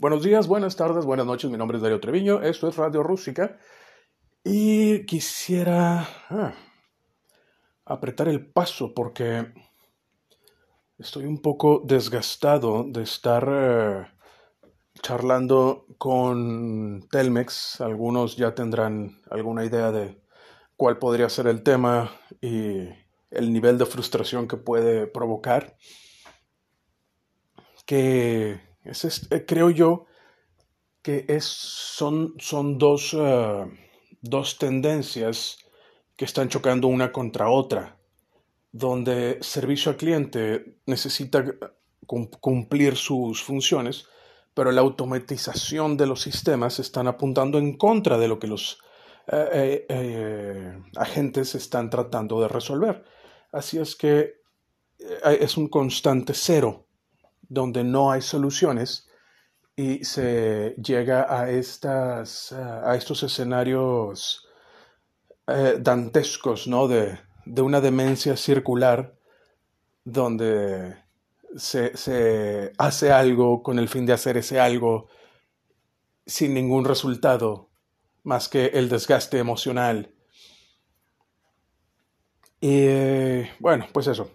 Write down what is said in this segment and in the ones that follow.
Buenos días, buenas tardes, buenas noches. Mi nombre es Darío Treviño. Esto es Radio Rústica. Y quisiera ah, apretar el paso porque estoy un poco desgastado de estar eh, charlando con Telmex. Algunos ya tendrán alguna idea de cuál podría ser el tema y el nivel de frustración que puede provocar. Que eh, creo yo que es, son, son dos, eh, dos tendencias que están chocando una contra otra, donde servicio al cliente necesita cumplir sus funciones, pero la automatización de los sistemas están apuntando en contra de lo que los eh, agentes están tratando de resolver. Así es que es un constante cero donde no hay soluciones y se llega a, estas, a estos escenarios eh, dantescos, ¿no? De, una demencia circular donde se, se, hace algo con el fin de hacer ese algo sin ningún resultado más que el desgaste emocional. Y eh, bueno, pues eso.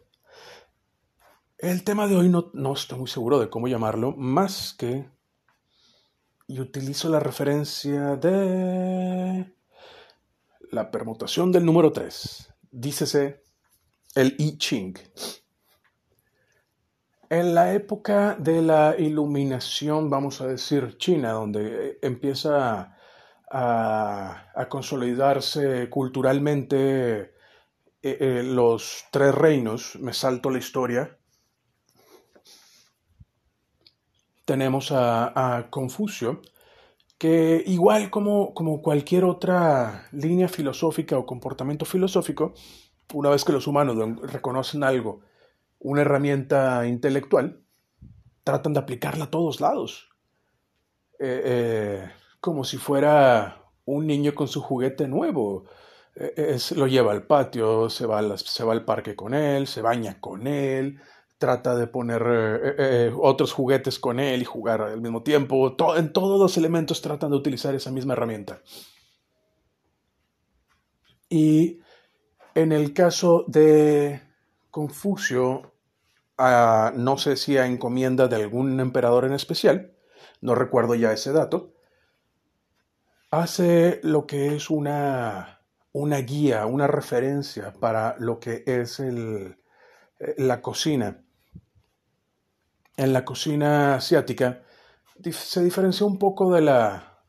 El tema de hoy no, no estoy muy seguro de cómo llamarlo, más que... Y utilizo la referencia de... La permutación del número 3. Dícese el I Ching. En la época de la iluminación, vamos a decir China, donde empieza a, a consolidarse culturalmente eh, eh, los tres reinos, me salto la historia, tenemos a, Confucio, que igual como, como cualquier otra línea filosófica o comportamiento filosófico, una vez que los humanos reconocen algo, una herramienta intelectual, tratan de aplicarla a todos lados. Eh, eh, como si fuera un niño con su juguete nuevo. Eh, lo lleva al patio, se va, se va al parque con él, se baña con él, trata de poner eh, eh, otros juguetes con él y jugar al mismo tiempo. en todos los elementos tratan de utilizar esa misma herramienta. Y en el caso de Confucio, no sé si a encomienda de algún emperador en especial, no recuerdo ya ese dato, hace lo que es una, una guía, una referencia para lo que es el, la cocina en la cocina asiática se diferencia un poco de la,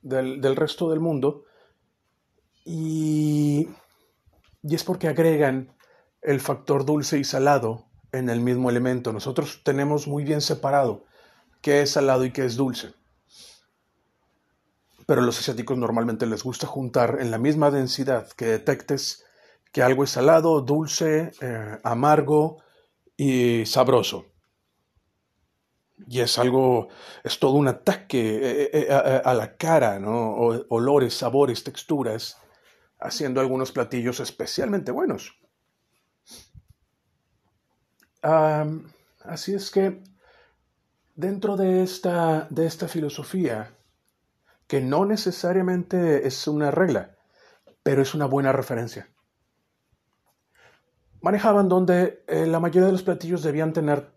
del, resto del mundo y, y es porque agregan el factor dulce y salado en el mismo elemento. Nosotros tenemos muy bien separado qué es salado y qué es dulce. Pero a los asiáticos normalmente les gusta juntar en la misma densidad que detectes que algo es salado, dulce, eh, amargo y sabroso y es algo, es todo un ataque eh, eh, eh, a, la cara, ¿no? olores, sabores, texturas, haciendo algunos platillos especialmente buenos. así es que dentro de esta, de esta filosofía, que no necesariamente es una regla, pero es una buena referencia, manejaban donde la mayoría de los platillos debían tener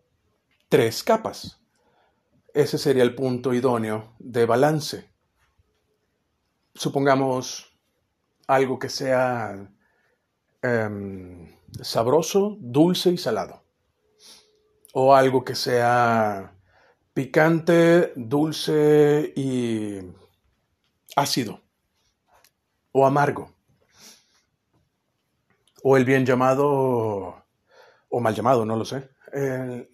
tres capas ese sería el punto idóneo de balance. Supongamos algo que sea em, sabroso, dulce y salado. O algo que sea picante, dulce y ácido. O amargo. O el bien llamado, o mal llamado, no lo sé, eh,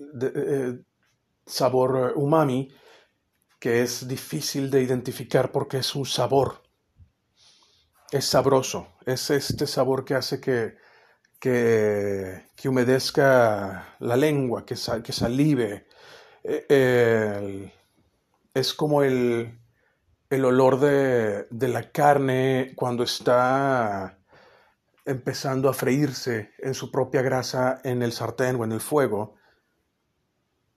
sabor eh, umami que es difícil de identificar porque es un sabor. Es sabroso, es este sabor que hace que, que, humedezca la lengua, que, que salive. Eh, es como el, el olor de, de, la carne cuando está empezando a freírse en su propia grasa en el sartén o en el fuego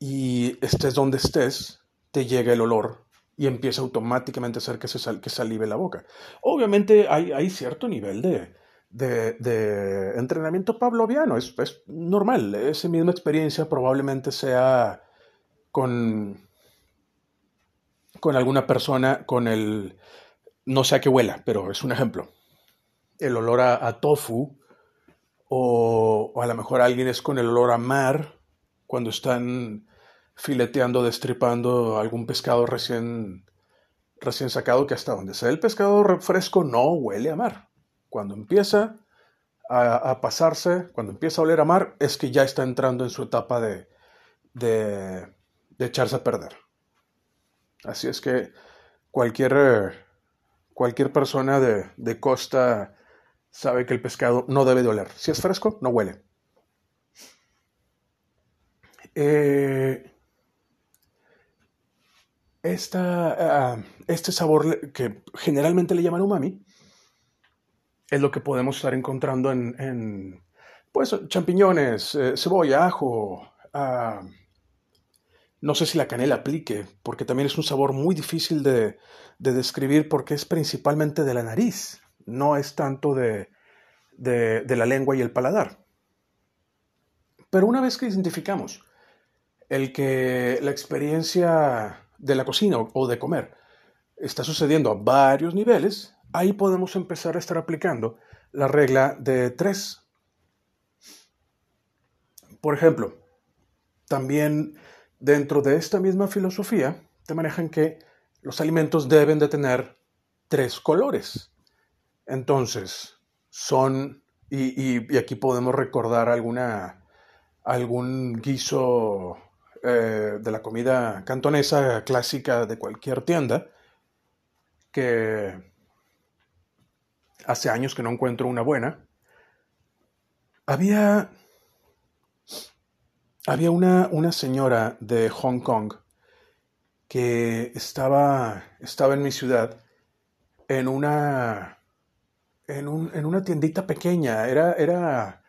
y estés donde estés, te llega el olor y empieza automáticamente a hacer que, se sal, que salive la boca. Obviamente hay, hay cierto nivel de, de, de, entrenamiento pavloviano, es, es normal, esa misma experiencia probablemente sea con, con alguna persona con el, no sé a qué huela, pero es un ejemplo, el olor a, tofu, o, a lo mejor alguien es con el olor a mar, cuando están fileteando, destripando algún pescado recién, recién sacado, que hasta donde sea el pescado fresco no huele a mar. Cuando empieza a, pasarse, cuando empieza a oler a mar, es que ya está entrando en su etapa de, de, de echarse a perder. Así es que cualquier, cualquier persona de, de costa sabe que el pescado no debe de oler. Si es fresco, no huele. Eh, esta, ah, este sabor que generalmente le llaman umami es lo que podemos estar encontrando en, pues, champiñones, eh, cebolla, ajo. Ah, no sé si la canela aplique, porque también es un sabor muy difícil de, de describir porque es principalmente de la nariz no es tanto de, de, la lengua y el paladar. Pero una vez que identificamos el que la experiencia de la cocina o de comer está sucediendo a varios niveles, ahí podemos empezar a estar aplicando la regla de tres. Por ejemplo, también dentro de esta misma filosofía te manejan que los alimentos deben de tener tres colores. Entonces, son, y, aquí podemos recordar alguna, algún guiso eh, de la comida cantonesa clásica de cualquier tienda, que hace años que no encuentro una buena. Había, había una, una señora de Hong Kong que estaba, estaba en mi ciudad en una en, un, en una tiendita pequeña. Era, era,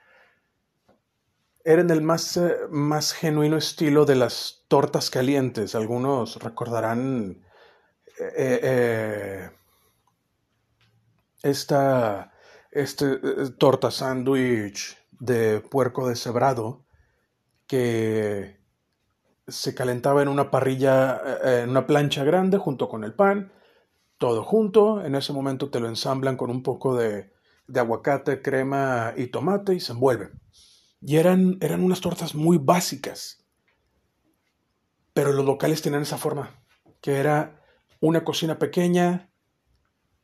era en el más, eh, más genuino estilo de las tortas calientes. Algunos recordarán eh, eh, esta este, torta sándwich de puerco deshebrado que se calentaba en una parrilla, en una plancha grande junto con el pan todo junto, en ese momento te lo ensamblan con un poco de, aguacate, crema y tomate y se envuelven. Y eran, eran unas tortas muy básicas, pero los locales tenían esa forma, que era una cocina pequeña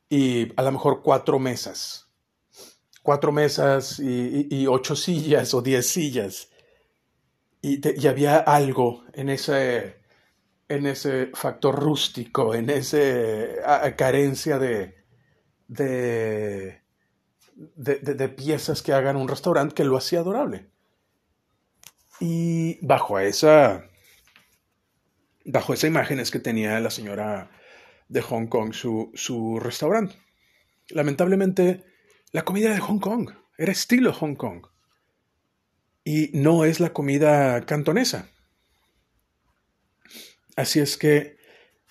y a lo mejor cuatro mesas. Cuatro mesas y, ocho sillas o diez sillas. Y, y había algo en ese, en ese factor rústico, en esa carencia de, de, de, piezas que hagan un restaurante que lo hacía adorable. Y bajo esa, bajo esa imagen es que tenía la señora de Hong Kong su, su restaurante. Lamentablemente, la comida de Hong Kong, era estilo Hong Kong. Y no es la comida cantonesa. Así es que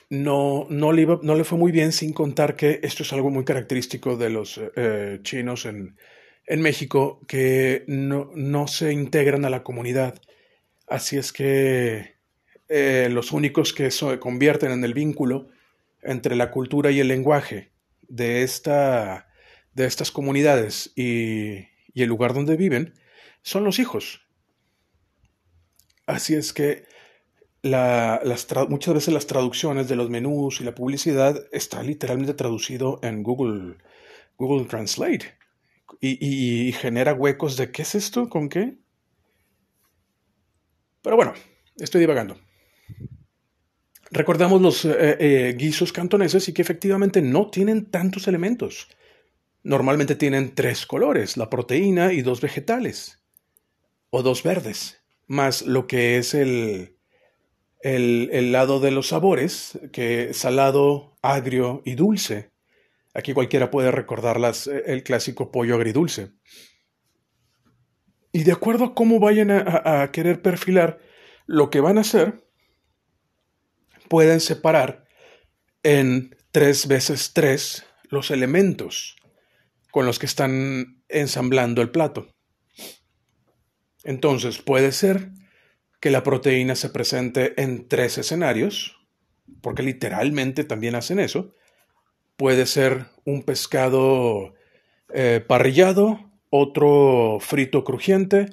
no, no, le no, le fue muy bien sin contar que esto es algo muy característico de los eh, chinos en, en, México, que no, no, se integran a la comunidad. Así es que eh, los únicos que se convierten en el vínculo entre la cultura y el lenguaje de, esta, de estas comunidades y, y el lugar donde viven son los hijos. Así es que las muchas veces las traducciones de los menús y la publicidad está literalmente traducido en Google, Google Translate y, genera huecos de ¿qué es esto? ¿Con qué? Pero bueno, estoy divagando. Recordamos los eh, eh, guisos cantoneses y que efectivamente no tienen tantos elementos. Normalmente tienen tres colores, la proteína y dos vegetales, o dos verdes, más lo que es el, el, lado de los sabores, que salado, agrio y dulce. Aquí cualquiera puede recordar eh, el clásico pollo agridulce. Y de acuerdo a cómo vayan a, querer perfilar lo que van a hacer, pueden separar en tres veces tres los elementos con los que están ensamblando el plato. Entonces puede ser que la proteína se presente en tres escenarios, porque literalmente también hacen eso. Puede ser un pescado eh, parrillado, otro frito crujiente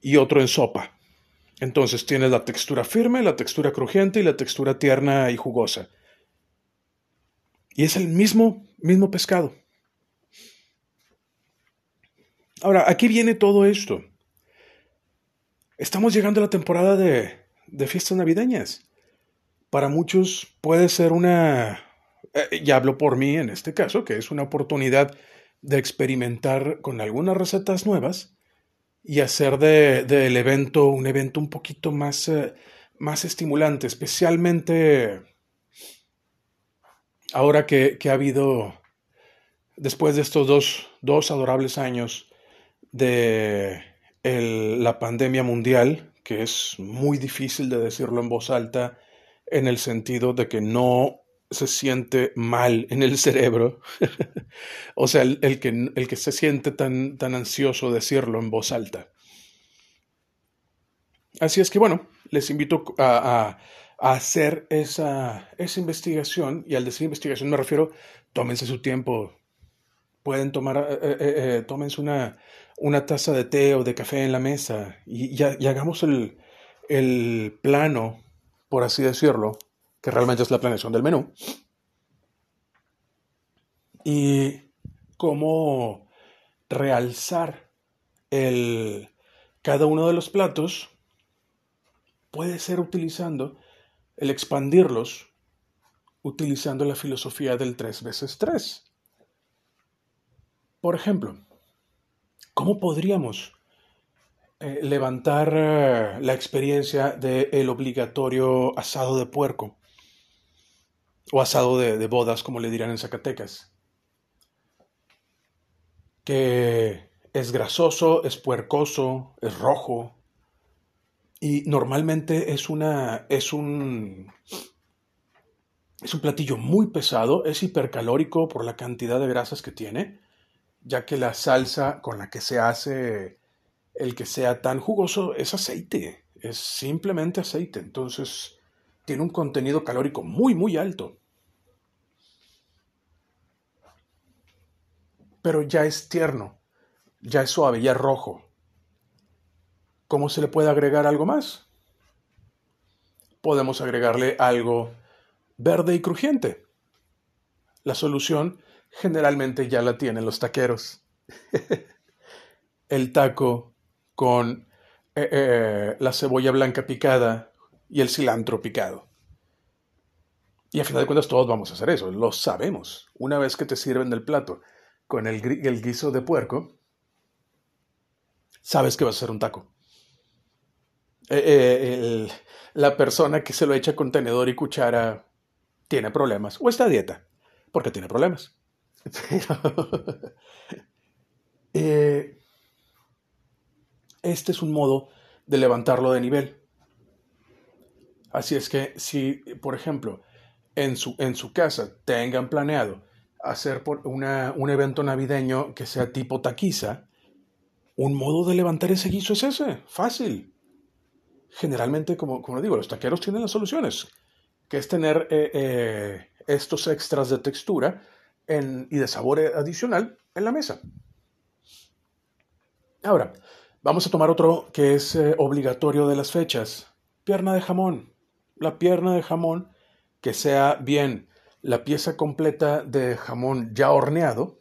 y otro en sopa. Entonces tienes la textura firme, la textura crujiente y la textura tierna y jugosa. Y es el mismo, mismo pescado. Ahora, aquí viene todo esto. Estamos llegando a la temporada de, de fiestas navideñas. Para muchos puede ser una, eh, ya hablo por mí en este caso, que es una oportunidad de experimentar con algunas recetas nuevas y hacer del de, evento un evento un poquito más, eh, más estimulante, especialmente ahora que, que, ha habido, después de estos dos, dos adorables años de la pandemia mundial, que es muy difícil de decirlo en voz alta, en el sentido de que no se siente mal en el cerebro, o sea, el, que, el, que, se siente tan, tan ansioso decirlo en voz alta. Así es que bueno, les invito a, a, hacer esa, esa, investigación, y al decir investigación me refiero, tómense su tiempo, pueden tomar, eh, eh, eh, tómense una, una taza de té o de café en la mesa y, y, hagamos el, el, plano, por así decirlo, que realmente es la planeación del menú. Y cómo realzar el, cada uno de los platos puede ser utilizando el expandirlos, utilizando la filosofía del 3 veces 3. Por ejemplo, ¿Cómo podríamos eh, levantar eh, la experiencia del obligatorio asado de puerco? O asado de, bodas, como le dirán en Zacatecas. Que es grasoso, es puercoso, es rojo. Y normalmente es una. es un. Es un platillo muy pesado, es hipercalórico por la cantidad de grasas que tiene ya que la salsa con la que se hace el que sea tan jugoso es aceite, es simplemente aceite, entonces tiene un contenido calórico muy, muy alto. Pero ya es tierno, ya es suave, ya es rojo. ¿Cómo se le puede agregar algo más? Podemos agregarle algo verde y crujiente. La solución generalmente ya la tienen los taqueros. el taco con eh, eh, la cebolla blanca picada y el cilantro picado. Y a final de cuentas todos vamos a hacer eso, lo sabemos. Una vez que te sirven del plato con el, guiso de puerco, sabes que vas a ser un taco. Eh, la persona que se lo echa con tenedor y cuchara tiene problemas o está a dieta porque tiene problemas. Eh, este es un modo de levantarlo de nivel. Así es que si, por ejemplo, en su, en su casa tengan planeado hacer por una, un evento navideño que sea tipo taquiza, un modo de levantar ese guiso es ese, fácil. Generalmente, como, como digo, los taqueros tienen las soluciones, que es tener eh, eh, estos extras de textura y de sabor adicional en la mesa. Ahora, vamos a tomar otro que es eh, obligatorio de las fechas. Pierna de jamón. La pierna de jamón que sea bien la pieza completa de jamón ya horneado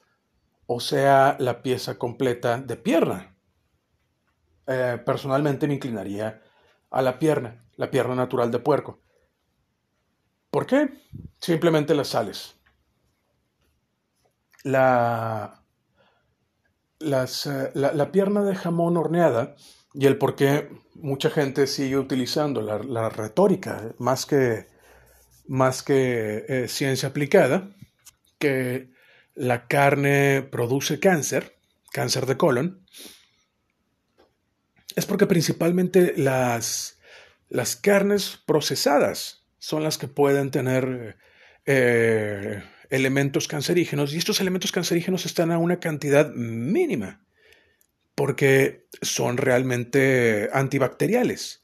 o sea la pieza completa de pierna. Eh, personalmente me inclinaría a la pierna, la pierna natural de puerco. ¿Por qué? Simplemente las sales la, eh, la, pierna de jamón horneada y el por qué mucha gente sigue utilizando la, retórica más que, más que eh, ciencia aplicada, que la carne produce cáncer, cáncer de colon, es porque principalmente las, las carnes procesadas son las que pueden tener eh, elementos cancerígenos y estos elementos cancerígenos están a una cantidad mínima porque son realmente antibacteriales.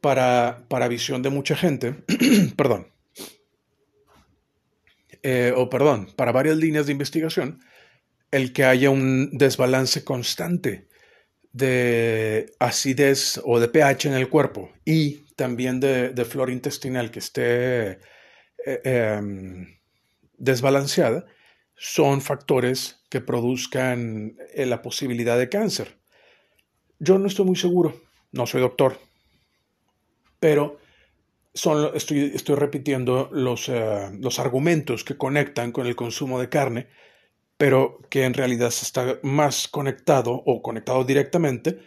Para, para visión de mucha gente, perdón, eh, o perdón, para varias líneas de investigación, el que haya un desbalance constante de acidez o de pH en el cuerpo y también de, de flora intestinal que esté eh, em, desbalanceada, son factores que produzcan eh, la posibilidad de cáncer. Yo no estoy muy seguro, no soy doctor, pero son, estoy, estoy repitiendo los, eh, los argumentos que conectan con el consumo de carne, pero que en realidad está más conectado o conectado directamente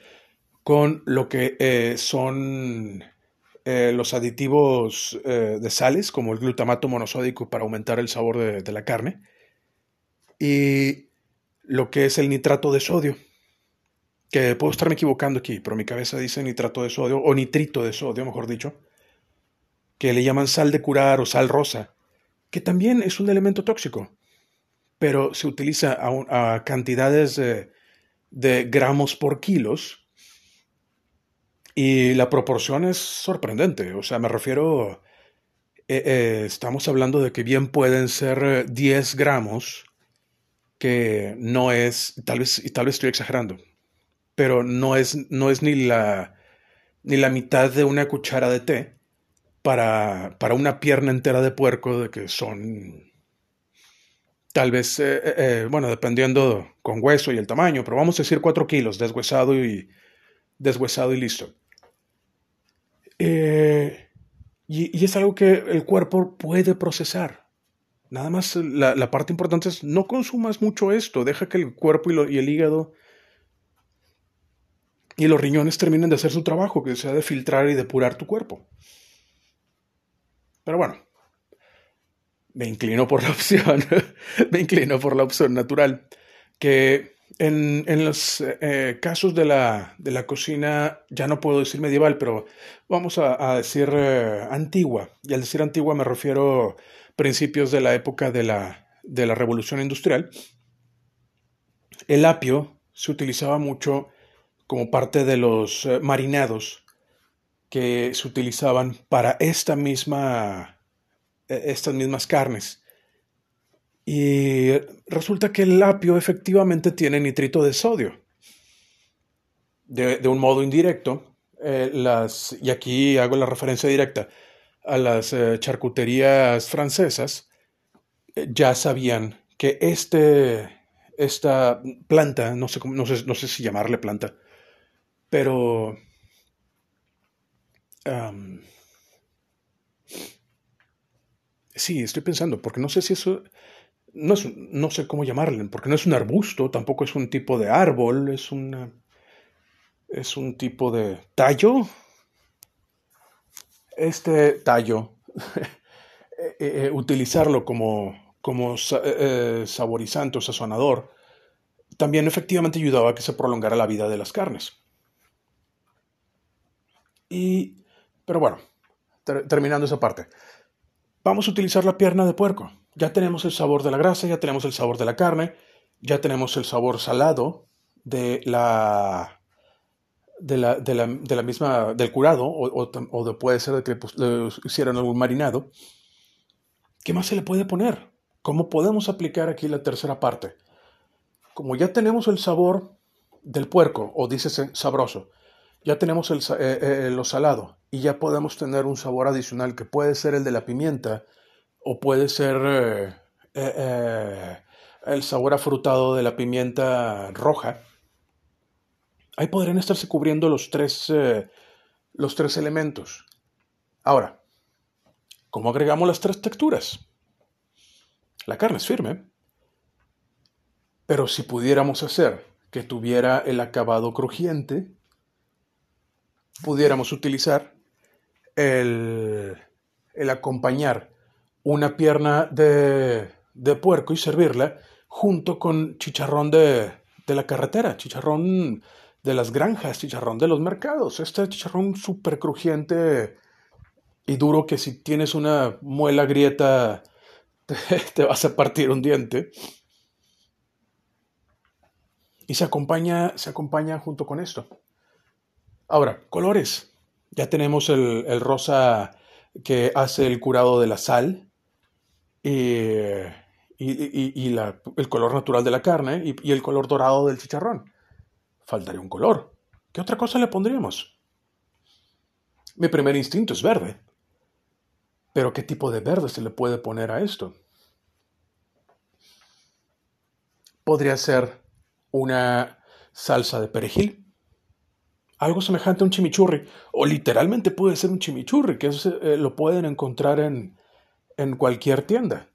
con lo que son los aditivos de sales, como el glutamato monosódico para aumentar el sabor de la carne, y lo que es el nitrato de sodio, que puedo estarme equivocando aquí, pero mi cabeza dice nitrato de sodio, o nitrito de sodio, mejor dicho, que le llaman sal de curar o sal rosa, que también es un elemento tóxico, pero se utiliza a, cantidades de, gramos por kilos y la proporción es sorprendente, o sea, me refiero, eh, eh, estamos hablando de que bien pueden ser 10 gramos que no es, tal vez, y tal vez estoy exagerando, pero no es, no es ni, la, ni la mitad de una cuchara de té para, para una pierna entera de puerco de que son tal vez, eh, eh, eh, bueno, dependiendo con hueso y el tamaño, pero vamos a decir 4 kilos, deshuesado y, deshuesado y listo. Y, es algo que el cuerpo puede procesar. Nada más la, parte importante es no consumas mucho esto, deja que el cuerpo y, el hígado y los riñones terminen de hacer su trabajo, que sea de filtrar y depurar tu cuerpo. Pero bueno, me inclino por la opción, me inclino por la opción natural, que en, los eh, casos de la, de la, cocina, ya no puedo decir medieval, pero vamos a, decir eh, antigua, y al decir antigua me refiero principios de la época de la, de la revolución industrial, el apio se utilizaba mucho como parte de los eh, marinados que se utilizaban para esta misma, estas mismas carnes. Y resulta que el apio efectivamente tiene nitrito de sodio. De, un modo indirecto, eh, y aquí hago la referencia directa, a las eh, charcuterías francesas, eh, ya sabían que este, esta planta, no sé, no, sé, no sé si llamarle planta, pero sí, estoy pensando, porque no sé si eso, no, no sé cómo llamarle, porque no es un arbusto, tampoco es un tipo de árbol, es es un tipo de tallo, este tallo, eh, eh, utilizarlo como, como eh, saborizante o sazonador, también efectivamente ayudaba a que se prolongara la vida de las carnes. Y, pero bueno, terminando esa parte, vamos a utilizar la pierna de puerco. Ya tenemos el sabor de la grasa, ya tenemos el sabor de la carne, ya tenemos el sabor salado de la, de la, de la, de la misma, del curado, o, o, de, puede ser de que le hicieran algún marinado, ¿qué más se le puede poner? ¿Cómo podemos aplicar aquí la tercera parte? Como ya tenemos el sabor del puerco, o dice sabroso, ya tenemos el, eh, eh, lo salado, y ya podemos tener un sabor adicional que puede ser el de la pimienta, o puede ser eh, el sabor afrutado de la pimienta roja, ahí podrían estarse cubriendo los tres, eh, los tres elementos. Ahora, ¿cómo agregamos las tres texturas? La carne es firme, pero si pudiéramos hacer que tuviera el acabado crujiente, pudiéramos utilizar el, el acompañar una pierna de, de, puerco y servirla junto con chicharrón de, de la carretera, chicharrón de las granjas, chicharrón de los mercados. Este chicharrón súper crujiente y duro que si tienes una muela grieta te, vas a partir un diente. Y se acompaña, se acompaña junto con esto. Ahora, colores. Ya tenemos el, rosa que hace el curado de la sal y, el color natural de la carne y, y el color dorado del chicharrón. Faltaría un color. ¿Qué otra cosa le pondríamos? Mi primer instinto es verde. Pero ¿qué tipo de verde se le puede poner a esto? Podría ser una salsa de perejil, algo semejante a un chimichurri, o literalmente puede ser un chimichurri, que eh, lo pueden encontrar en, en, cualquier tienda.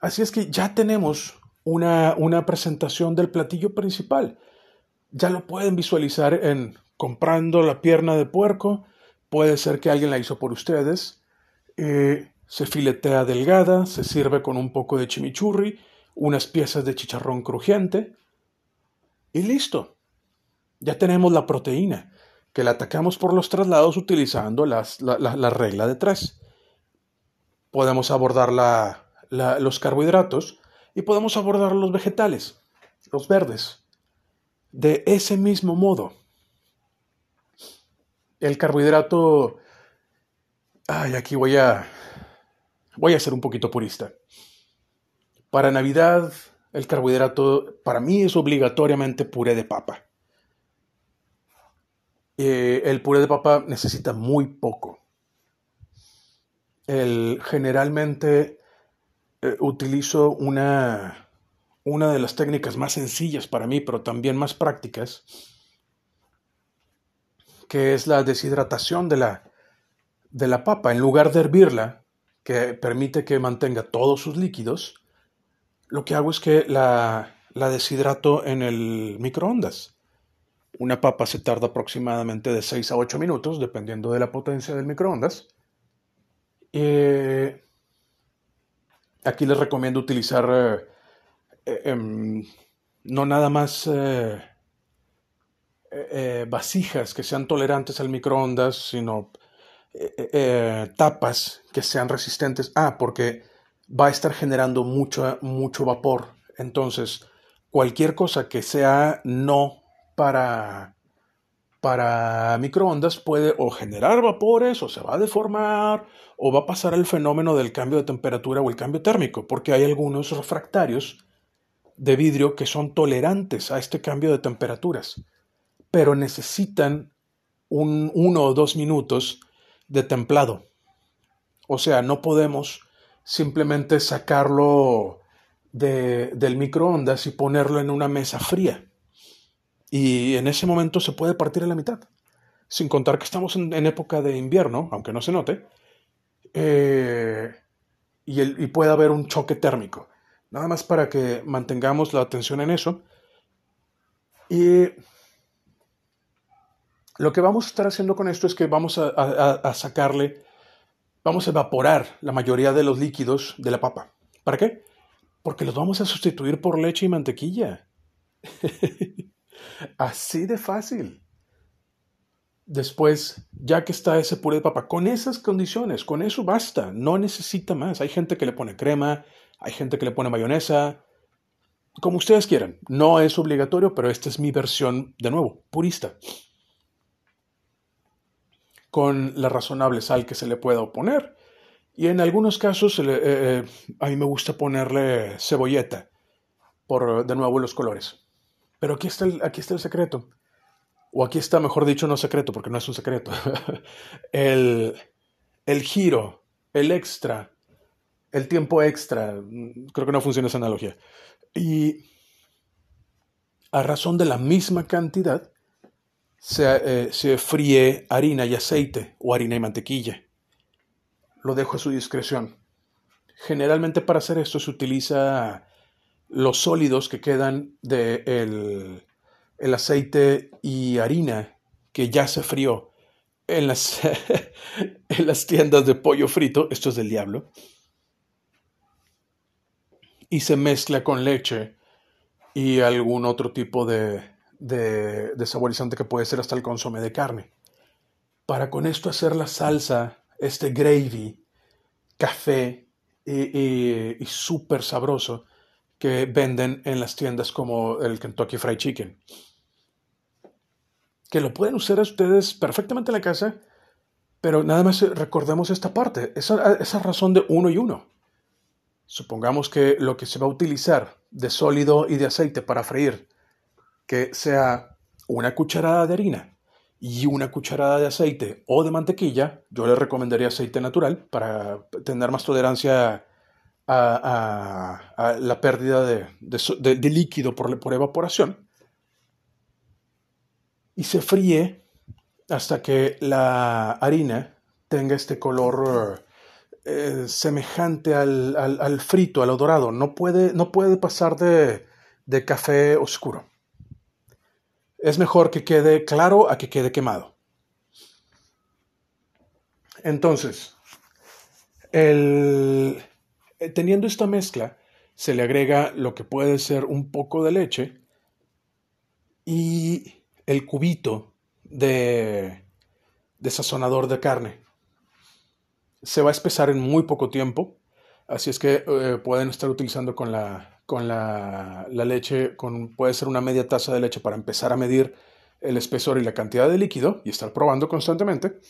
Así es que ya tenemos una, una presentación del platillo principal. Ya lo pueden visualizar en comprando la pierna de puerco, puede ser que alguien la hizo por ustedes, eh, se filetea delgada, se sirve con un poco de chimichurri, unas piezas de chicharrón crujiente y listo. Ya tenemos la proteína, que la atacamos por los traslados utilizando la, regla de tres. Podemos abordar los carbohidratos y podemos abordar los vegetales, los verdes, de ese mismo modo. El carbohidrato Ay, aquí voy a. Voy a ser un poquito purista. Para Navidad, el carbohidrato para mí es obligatoriamente puré de papa. Eh, el puré de papa necesita muy poco. El, generalmente eh, utilizo una, una de las técnicas más sencillas para mí, pero también más prácticas, que es la deshidratación de la, de la papa, en lugar de hervirla, que permite que mantenga todos sus líquidos, lo que hago es que la, deshidrato en el microondas. Una papa se tarda aproximadamente de 6 a 8 minutos, dependiendo de la potencia del microondas. Aquí les recomiendo utilizar eh, eh, em, no nada más eh, vasijas que sean tolerantes al microondas, sino eh, eh, tapas que sean resistentes. Ah, porque va a estar generando mucho, mucho vapor. Entonces, cualquier cosa que sea no para, para microondas puede o generar vapores, o se va a deformar, o va a pasar el fenómeno del cambio de temperatura o el cambio térmico, porque hay algunos refractarios de vidrio que son tolerantes a este cambio de temperaturas, pero necesitan un, uno o dos minutos de templado. O sea, no podemos simplemente sacarlo de, del microondas y ponerlo en una mesa fría. Y en ese momento se puede partir a la mitad. Sin contar que estamos en, época de invierno, aunque no se note, eh, y, el, y puede haber un choque térmico. Nada más para que mantengamos la atención en eso. Y lo que vamos a estar haciendo con esto es que vamos a, sacarle, vamos a evaporar la mayoría de los líquidos de la papa. ¿Para qué? Porque los vamos a sustituir por leche y mantequilla. Así de fácil. Después, ya que está ese puré de papa, con esas condiciones, con eso basta, no necesita más. Hay gente que le pone crema, hay gente que le pone mayonesa, como ustedes quieran. No es obligatorio, pero esta es mi versión, de nuevo, purista con la razonable sal que se le pueda oponer. Y en algunos casos eh, eh, a mí me gusta ponerle cebolleta por de nuevo los colores. Pero aquí está el, aquí está el secreto. O aquí está, mejor dicho, no secreto, porque no es un secreto. el, el giro, el extra, el tiempo extra. Creo que no funciona esa analogía. Y a razón de la misma cantidad, se, eh, se fríe harina y aceite o harina y mantequilla. Lo dejo a su discreción. Generalmente para hacer esto se utiliza los sólidos que quedan del de el aceite y harina que ya se frió en las, en las tiendas de pollo frito, esto es del diablo, y se mezcla con leche y algún otro tipo de, de, saborizante que puede ser hasta el consomé de carne. Para con esto hacer la salsa este gravy, café y, y súper sabroso que venden en las tiendas como el Kentucky Fried Chicken. Que lo pueden usar ustedes perfectamente en la casa, pero nada más recordemos esta parte, esa, esa razón de uno y uno. Supongamos que lo que se va a utilizar de sólido y de aceite para freír, que sea una cucharada de harina y una cucharada de aceite o de mantequilla, yo le recomendaría aceite natural para tener más tolerancia a, la pérdida de, líquido por, por, evaporación. Y se fríe hasta que la harina tenga este color eh, semejante al, frito, al dorado. No puede, no puede pasar de, de café oscuro. Es mejor que quede claro a que quede quemado. Entonces, el, teniendo esta mezcla, se le agrega lo que puede ser un poco de leche y el cubito de, de sazonador de carne. Se va a espesar en muy poco tiempo, así es que eh, pueden estar utilizando con, la, con la, leche, con, puede ser una media taza de leche para empezar a medir el espesor y la cantidad de líquido y estar probando constantemente.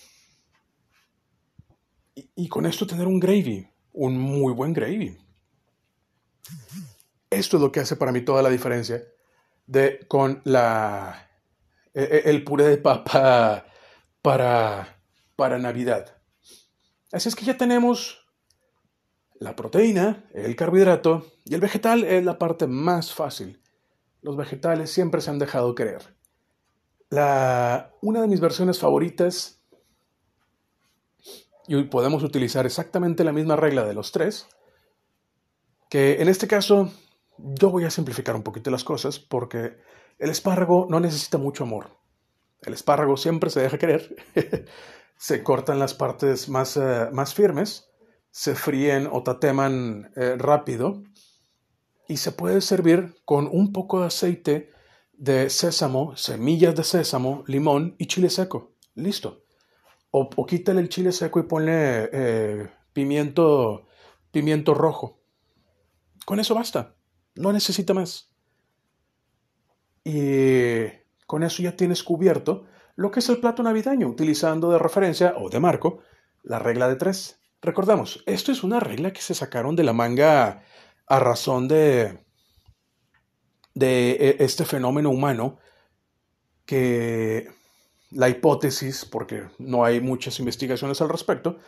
Y con esto tener un gravy, un muy buen gravy. Esto es lo que hace para mí toda la diferencia de con la e, e, el puré de papa para para Navidad. Así es que ya tenemos la proteína, el carbohidrato y el vegetal es la parte más fácil. Los vegetales siempre se han dejado creer. La, una de mis versiones favoritas y podemos utilizar exactamente la misma regla de los tres, que en este caso yo voy a simplificar un poquito las cosas porque el espárrago no necesita mucho amor. El espárrago siempre se deja querer, se cortan las partes más, eh, más firmes, se fríen o tateman eh, rápido y se puede servir con un poco de aceite de sésamo, semillas de sésamo, limón y chile seco. Listo. O, quítale el chile seco y ponle eh, pimiento, pimiento rojo. Con eso basta. No necesita más. Y con eso ya tienes cubierto lo que es el plato navideño, utilizando de referencia o de marco la regla de tres. Recordamos, esto es una regla que se sacaron de la manga a razón de, de e, este fenómeno humano que la hipótesis, porque no hay muchas investigaciones al respecto,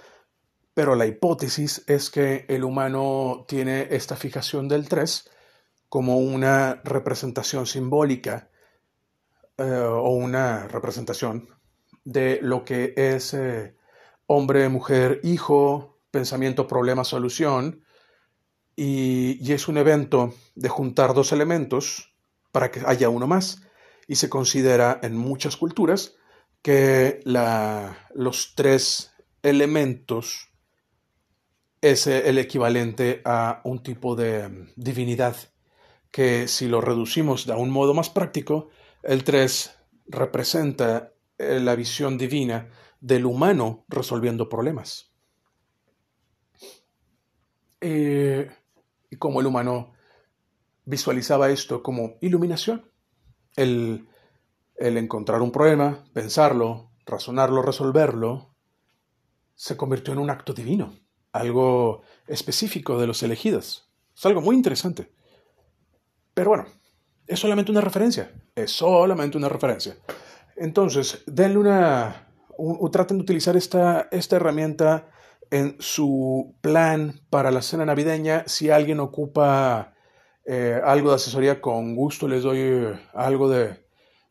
pero la hipótesis es que el humano tiene esta fijación del 3 como una representación simbólica eh, o una representación de lo que es eh, hombre, mujer, hijo, pensamiento, problema, solución, y, y es un evento de juntar dos elementos para que haya uno más, y se considera en muchas culturas que los tres elementos es el equivalente a un tipo de divinidad, que si lo reducimos de un modo más práctico, el tres representa eh, la visión divina del humano resolviendo problemas. Eh, y como el humano visualizaba esto como iluminación, el el encontrar un problema, pensarlo, razonarlo, resolverlo, se convirtió en un acto divino, algo específico de los elegidos. Es algo muy interesante. Pero bueno, es solamente una referencia, es solamente una referencia. Entonces, denle una, traten de utilizar esta, esta herramienta en su plan para la cena navideña. Si alguien ocupa eh, algo de asesoría, con gusto les doy algo de,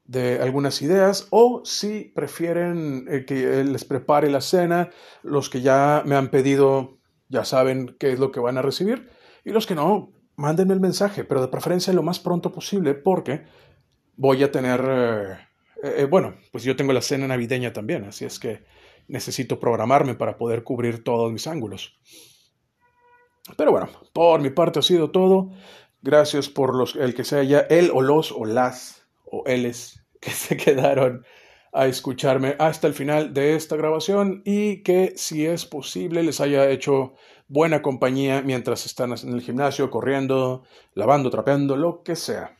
de algunas ideas o si prefieren eh, que les prepare la cena, los que ya me han pedido ya saben qué es lo que van a recibir y los que no, mándenme el mensaje, pero de preferencia lo más pronto posible porque voy a tener, eh, eh, bueno, pues yo tengo la cena navideña también, así es que necesito programarme para poder cubrir todos mis ángulos. Pero bueno, por mi parte ha sido todo. Gracias por los, el que sea ya él o los o las o ellos que se quedaron a escucharme hasta el final de esta grabación y que si es posible les haya hecho buena compañía mientras están en el gimnasio, corriendo, lavando, trapeando, lo que sea.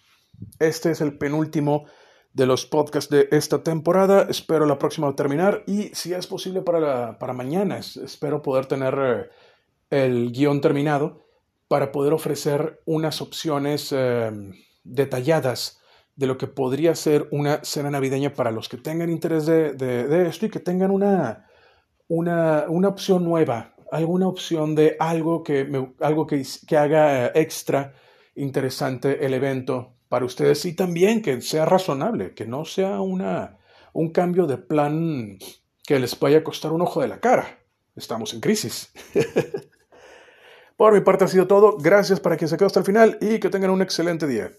Este es el penúltimo de los podcasts de esta temporada. Espero la próxima terminar y si es posible para, para mañana, espero poder tener eh, el guion terminado para poder ofrecer unas opciones eh, detalladas de lo que podría ser una cena navideña para los que tengan interés de, esto y que tengan una, una, una, opción nueva, alguna opción de algo que, algo que, que haga extra interesante el evento para ustedes y también que sea razonable, que no sea una, un cambio de plan que les vaya a costar un ojo de la cara. Estamos en crisis. Por mi parte ha sido todo. Gracias para quien se quedó hasta el final y que tengan un excelente día.